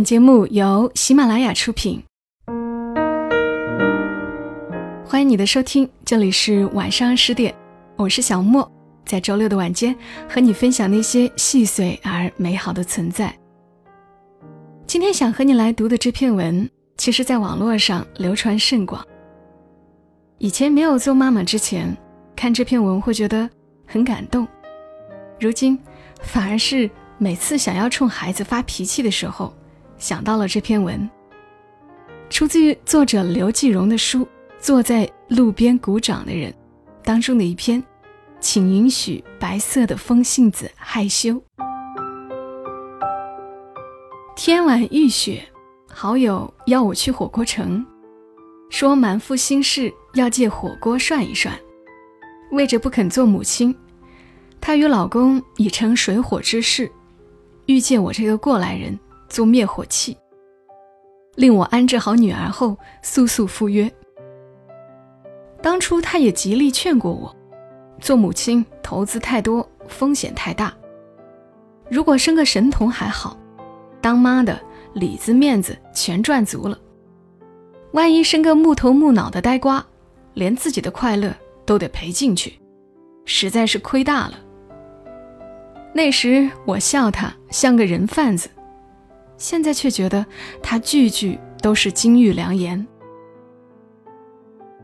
本节目由喜马拉雅出品，欢迎你的收听，这里是晚上十点，我是小莫，在周六的晚间和你分享那些细碎而美好的存在。今天想和你来读的这篇文，其实在网络上流传甚广。以前没有做妈妈之前，看这篇文会觉得很感动，如今反而是每次想要冲孩子发脾气的时候。想到了这篇文，出自于作者刘继荣的书《坐在路边鼓掌的人》当中的一篇，请允许白色的风信子害羞。天晚欲雪，好友邀我去火锅城，说满腹心事要借火锅涮一涮。为着不肯做母亲，她与老公已成水火之势，遇见我这个过来人。做灭火器，令我安置好女儿后，速速赴约。当初他也极力劝过我，做母亲投资太多，风险太大。如果生个神童还好，当妈的里子面子全赚足了。万一生个木头木脑的呆瓜，连自己的快乐都得赔进去，实在是亏大了。那时我笑他像个人贩子。现在却觉得他句句都是金玉良言。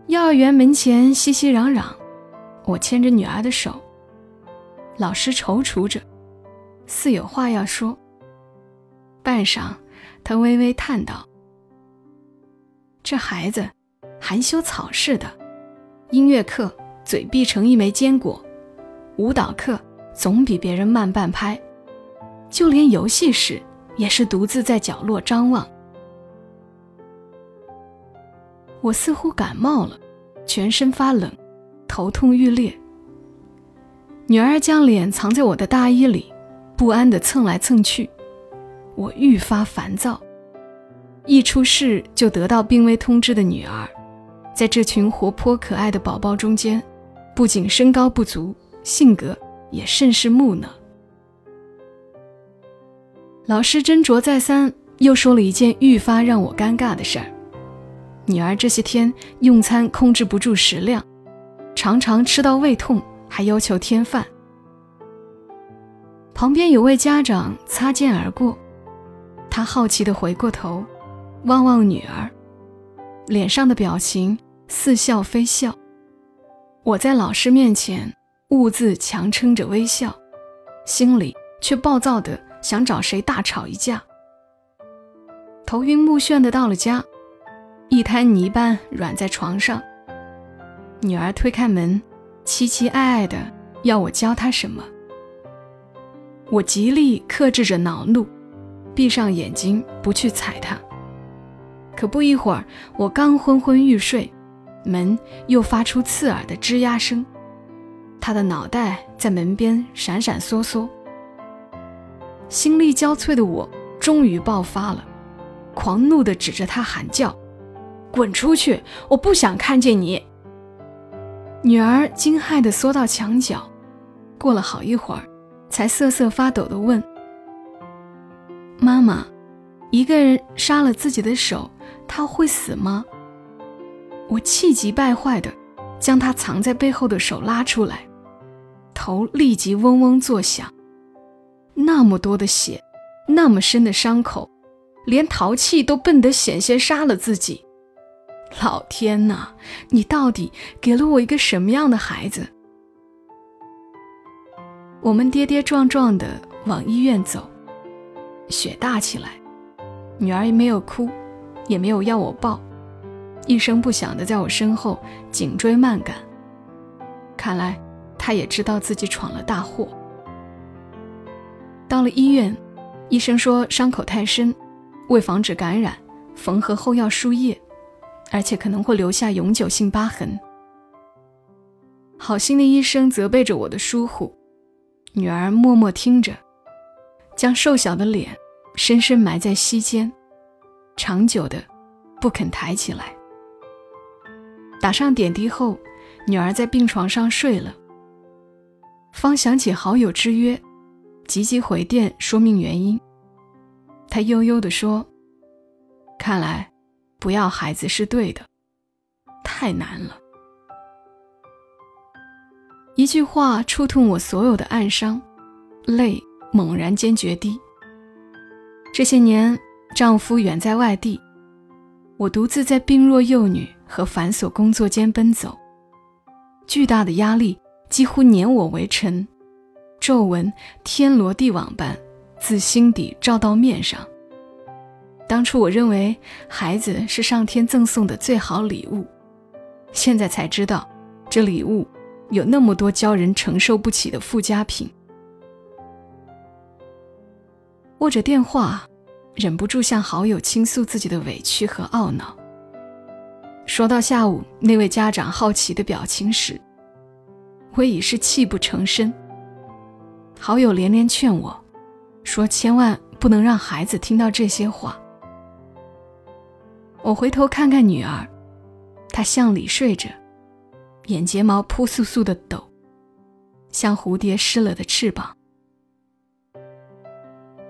幼儿园门前熙熙攘攘，我牵着女儿的手，老师踌躇着，似有话要说。半晌，他微微叹道：“这孩子含羞草似的，音乐课嘴闭成一枚坚果，舞蹈课总比别人慢半拍，就连游戏时。”也是独自在角落张望。我似乎感冒了，全身发冷，头痛欲裂。女儿将脸藏在我的大衣里，不安地蹭来蹭去。我愈发烦躁。一出事就得到病危通知的女儿，在这群活泼可爱的宝宝中间，不仅身高不足，性格也甚是木讷。老师斟酌再三，又说了一件愈发让我尴尬的事儿：女儿这些天用餐控制不住食量，常常吃到胃痛，还要求添饭。旁边有位家长擦肩而过，他好奇地回过头，望望女儿，脸上的表情似笑非笑。我在老师面前兀自强撑着微笑，心里却暴躁的。想找谁大吵一架，头晕目眩的到了家，一滩泥般软在床上。女儿推开门，期期艾艾的要我教她什么。我极力克制着恼怒，闭上眼睛不去睬她。可不一会儿，我刚昏昏欲睡，门又发出刺耳的吱呀声，她的脑袋在门边闪闪烁烁。心力交瘁的我终于爆发了，狂怒地指着他喊叫：“滚出去！我不想看见你！”女儿惊骇地缩到墙角，过了好一会儿，才瑟瑟发抖地问：“妈妈，一个人杀了自己的手，他会死吗？”我气急败坏地将他藏在背后的手拉出来，头立即嗡嗡作响。那么多的血，那么深的伤口，连淘气都笨得险些杀了自己。老天呐，你到底给了我一个什么样的孩子？我们跌跌撞撞地往医院走，雪大起来，女儿也没有哭，也没有要我抱，一声不响地在我身后紧追慢赶。看来她也知道自己闯了大祸。到了医院，医生说伤口太深，为防止感染，缝合后要输液，而且可能会留下永久性疤痕。好心的医生责备着我的疏忽，女儿默默听着，将瘦小的脸深深埋在膝间，长久的不肯抬起来。打上点滴后，女儿在病床上睡了，方想起好友之约。急急回电说明原因，他悠悠地说：“看来，不要孩子是对的，太难了。”一句话触痛我所有的暗伤，泪猛然间决堤。这些年，丈夫远在外地，我独自在病弱幼女和繁琐工作间奔走，巨大的压力几乎碾我为尘，皱纹天罗地网般自心底照到面上。当初我认为孩子是上天赠送的最好礼物，现在才知道，这礼物有那么多教人承受不起的附加品。握着电话，忍不住向好友倾诉自己的委屈和懊恼。说到下午那位家长好奇的表情时，我已是泣不成声。好友连连劝我，说千万不能让孩子听到这些话。我回头看看女儿，她向里睡着，眼睫毛扑簌簌的抖，像蝴蝶湿了的翅膀。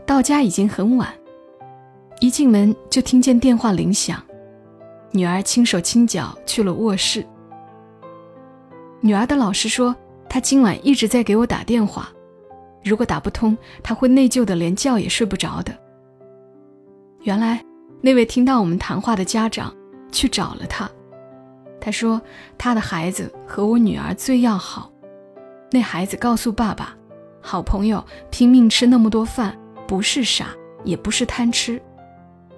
到家已经很晚，一进门就听见电话铃响，女儿轻手轻脚去了卧室。女儿的老师说，她今晚一直在给我打电话，如果打不通，他会内疚的连觉也睡不着的。原来，那位听到我们谈话的家长去找了他，他说他的孩子和我女儿最要好，那孩子告诉爸爸，好朋友拼命吃那么多饭。不是傻，也不是贪吃，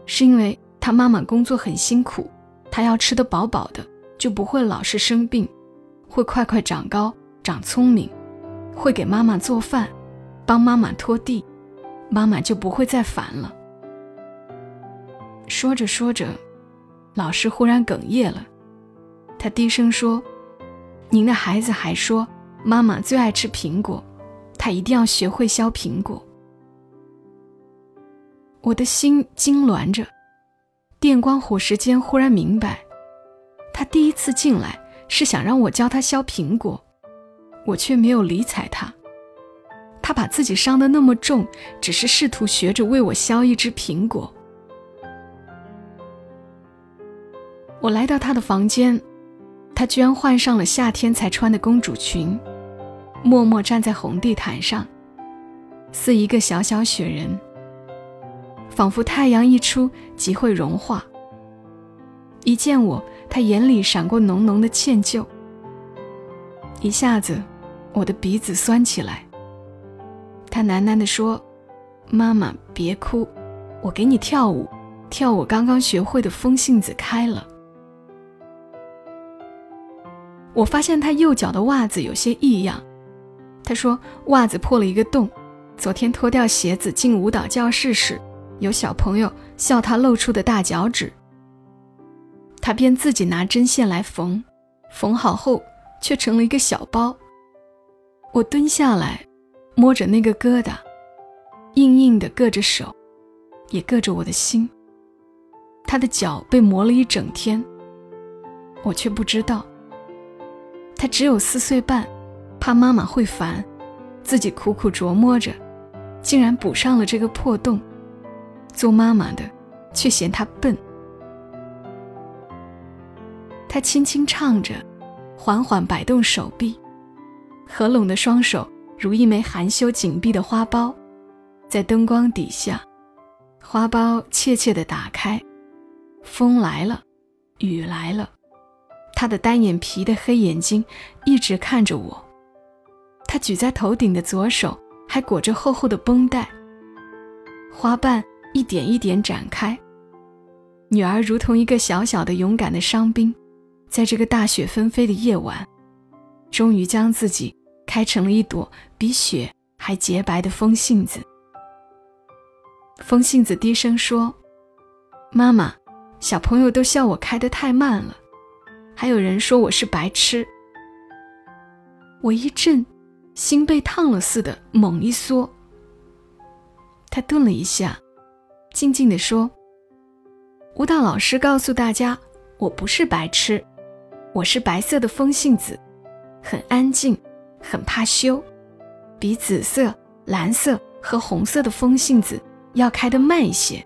是因为他妈妈工作很辛苦，他要吃得饱饱的，就不会老是生病，会快快长高、长聪明，会给妈妈做饭，帮妈妈拖地，妈妈就不会再烦了。说着说着，老师忽然哽咽了，他低声说：“您的孩子还说，妈妈最爱吃苹果，他一定要学会削苹果。”我的心痉挛着，电光火石间忽然明白，他第一次进来是想让我教他削苹果，我却没有理睬他。他把自己伤得那么重，只是试图学着为我削一只苹果。我来到他的房间，他居然换上了夏天才穿的公主裙，默默站在红地毯上，似一个小小雪人。仿佛太阳一出即会融化。一见我，他眼里闪过浓浓的歉疚。一下子，我的鼻子酸起来。他喃喃地说：“妈妈，别哭，我给你跳舞，跳我刚刚学会的风信子开了。”我发现他右脚的袜子有些异样。他说：“袜子破了一个洞，昨天脱掉鞋子进舞蹈教室时。”有小朋友笑他露出的大脚趾，他便自己拿针线来缝，缝好后却成了一个小包。我蹲下来，摸着那个疙瘩，硬硬的硌着手，也硌着我的心。他的脚被磨了一整天，我却不知道。他只有四岁半，怕妈妈会烦，自己苦苦琢磨着，竟然补上了这个破洞。做妈妈的，却嫌他笨。他轻轻唱着，缓缓摆动手臂，合拢的双手如一枚含羞紧闭的花苞，在灯光底下，花苞怯怯地打开。风来了，雨来了，他的单眼皮的黑眼睛一直看着我。他举在头顶的左手还裹着厚厚的绷带，花瓣。一点一点展开，女儿如同一个小小的勇敢的伤兵，在这个大雪纷飞的夜晚，终于将自己开成了一朵比雪还洁白的风信子。风信子低声说：“妈妈，小朋友都笑我开得太慢了，还有人说我是白痴。”我一震，心被烫了似的，猛一缩。他顿了一下。静静地说：“舞蹈老师告诉大家，我不是白痴，我是白色的风信子，很安静，很怕羞，比紫色、蓝色和红色的风信子要开得慢一些，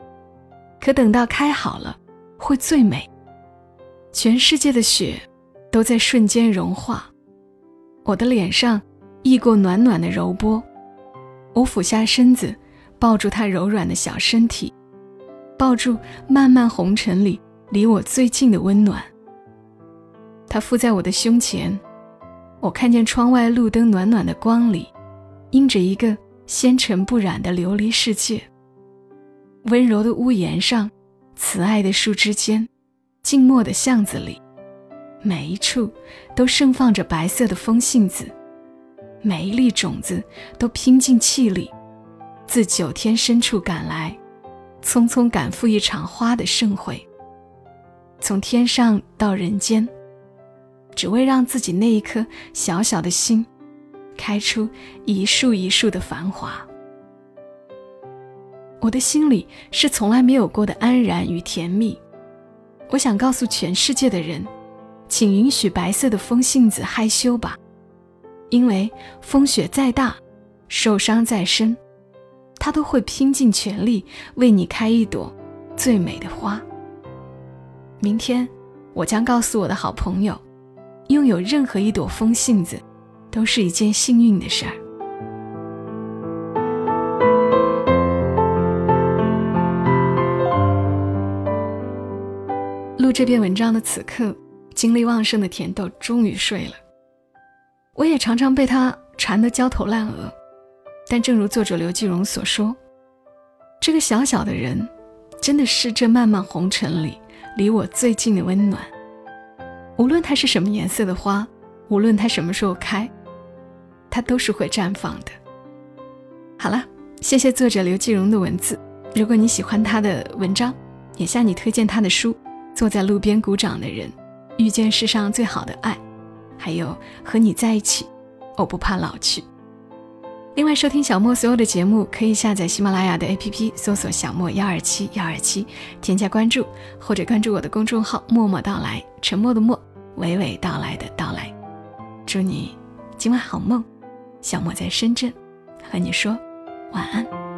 可等到开好了，会最美。全世界的雪都在瞬间融化，我的脸上溢过暖暖的柔波。我俯下身子，抱住他柔软的小身体，抱住漫漫红尘里离我最近的温暖。他附在我的胸前，我看见窗外路灯暖暖的光里，映着一个纤尘不染的琉璃世界。温柔的屋檐上，慈爱的树枝间，静默的巷子里，每一处都盛放着白色的风信子，每一粒种子都拼尽气力，自九天深处赶来，匆匆赶赴一场花的盛会。从天上到人间，只为让自己那一颗小小的心，开出一树一树的繁华。我的心里是从来没有过的安然与甜蜜。我想告诉全世界的人，请允许白色的风信子害羞吧，因为风雪再大，受伤再深，它都会拼尽全力为你开一朵最美的花。明天，我将告诉我的好朋友，拥有任何一朵风信子，都是一件幸运的事儿。录这篇文章的此刻，精力旺盛的甜豆终于睡了。我也常常被他缠得焦头烂额，但正如作者刘继荣所说，这个小小的人，真的是这漫漫红尘里离我最近的温暖。无论它是什么颜色的花，无论它什么时候开，它都是会绽放的。好了，谢谢作者刘继荣的文字。如果你喜欢他的文章，也向你推荐他的书。坐在路边鼓掌的人，遇见世上最好的爱，还有和你在一起，我不怕老去。另外，收听小莫所有的节目，可以下载喜马拉雅的 APP，搜索“小莫幺二七幺二七”，添加关注，或者关注我的公众号“默默到来”，沉默的默，娓娓道来的到来。祝你今晚好梦，小莫在深圳和你说晚安。